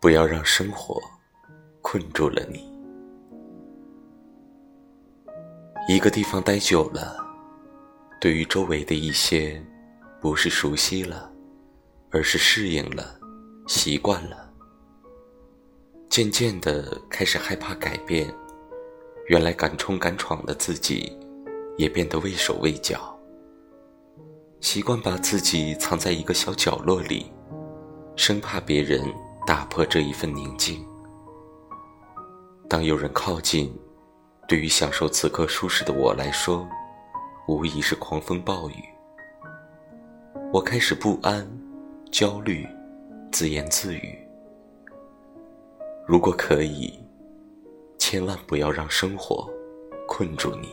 不要让生活困住了你。一个地方待久了，对于周围的一些，不是熟悉了，而是适应了，习惯了。渐渐的开始害怕改变，原来敢冲敢闯的自己，也变得畏手畏脚。习惯把自己藏在一个小角落里，生怕别人打破这一份宁静。当有人靠近，对于享受此刻舒适的我来说，无疑是狂风暴雨。我开始不安、焦虑，自言自语：如果可以，千万不要让生活困住你。